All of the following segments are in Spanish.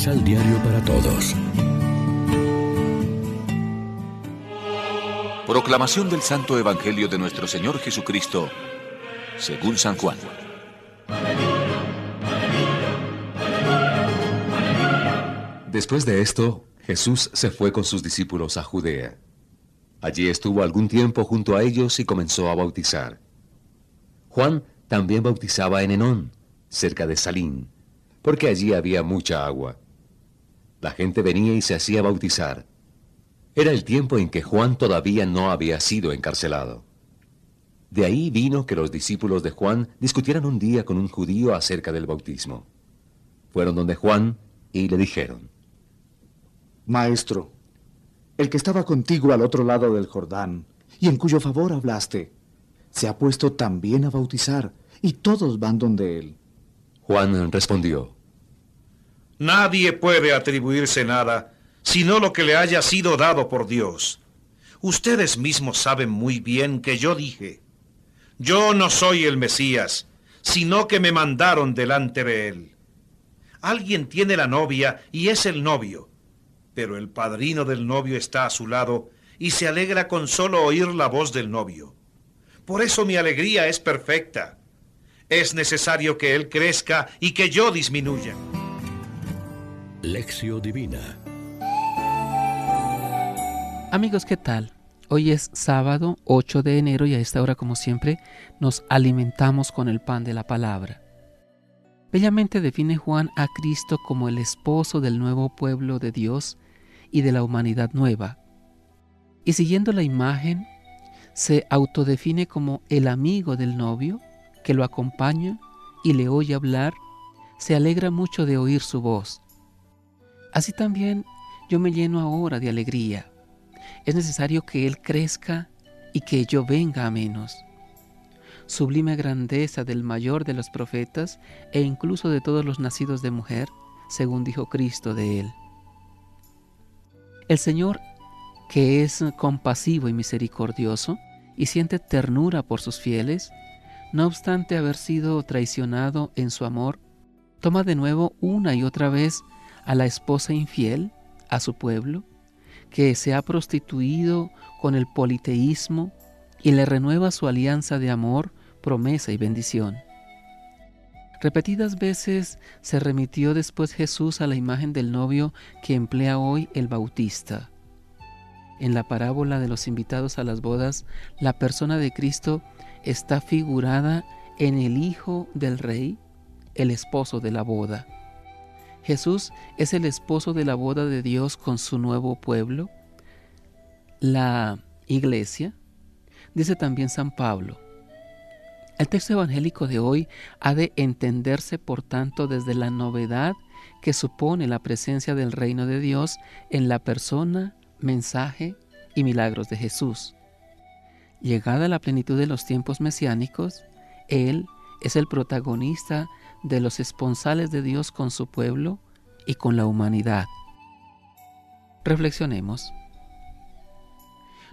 Misal Diario para Todos. Proclamación del Santo Evangelio de nuestro Señor Jesucristo, según San Juan. Después de esto, Jesús se fue con sus discípulos a Judea. Allí estuvo algún tiempo junto a ellos y comenzó a bautizar. Juan también bautizaba en Enón, cerca de Salín, porque allí había mucha agua. La gente venía y se hacía bautizar. Era el tiempo en que Juan todavía no había sido encarcelado. De ahí vino que los discípulos de Juan discutieran un día con un judío acerca del bautismo. Fueron donde Juan y le dijeron, Maestro, el que estaba contigo al otro lado del Jordán, y en cuyo favor hablaste, se ha puesto también a bautizar, y todos van donde él. Juan respondió, Nadie puede atribuirse nada, sino lo que le haya sido dado por Dios. Ustedes mismos saben muy bien que yo dije, yo no soy el Mesías, sino que me mandaron delante de él. Alguien tiene la novia y es el novio pero el padrino del novio está a su lado y se alegra con solo oír la voz del novio. Por eso mi alegría es perfecta. Es necesario que él crezca y que yo disminuya. Lección Divina Amigos, ¿qué tal? Hoy es sábado 8 de enero y a esta hora, como siempre, nos alimentamos con el pan de la palabra. Bellamente define Juan a Cristo como el esposo del nuevo pueblo de Dios y de la humanidad nueva. Y siguiendo la imagen, se autodefine como el amigo del novio que lo acompaña y le oye hablar, se alegra mucho de oír su voz. Así también yo me lleno ahora de alegría. Es necesario que Él crezca y que yo venga a menos. Sublime grandeza del mayor de los profetas e incluso de todos los nacidos de mujer, según dijo Cristo de Él. El Señor, que es compasivo y misericordioso y siente ternura por sus fieles, no obstante haber sido traicionado en su amor, toma de nuevo una y otra vez a la esposa infiel, a su pueblo, que se ha prostituido con el politeísmo y le renueva su alianza de amor, promesa y bendición. Repetidas veces se remitió después Jesús a la imagen del novio que emplea hoy el Bautista. En la parábola de los invitados a las bodas, la persona de Cristo está figurada en el Hijo del Rey, el esposo de la boda. Jesús es el esposo de la boda de Dios con su nuevo pueblo, la iglesia. Dice también San Pablo, el texto evangélico de hoy ha de entenderse, por tanto, desde la novedad que supone la presencia del reino de Dios en la persona, mensaje y milagros de Jesús. Llegada la plenitud de los tiempos mesiánicos, Él es el protagonista de los esponsales de Dios con su pueblo y con la humanidad. Reflexionemos.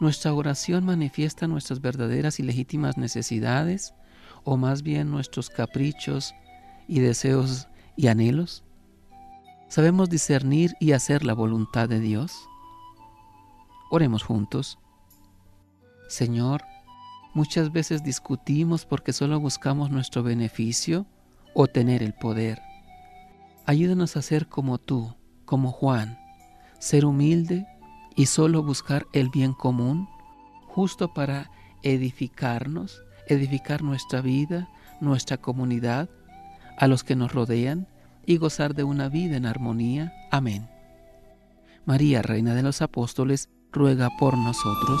Nuestra oración manifiesta nuestras verdaderas y legítimas necesidades o más bien nuestros caprichos y deseos y anhelos? ¿Sabemos discernir y hacer la voluntad de Dios? Oremos juntos. Señor, muchas veces discutimos porque solo buscamos nuestro beneficio o tener el poder. Ayúdanos a ser como tú, como Juan, ser humilde y solo buscar el bien común, justo para edificarnos edificar nuestra vida, nuestra comunidad, a los que nos rodean y gozar de una vida en armonía. Amén. María, Reina de los Apóstoles, ruega por nosotros.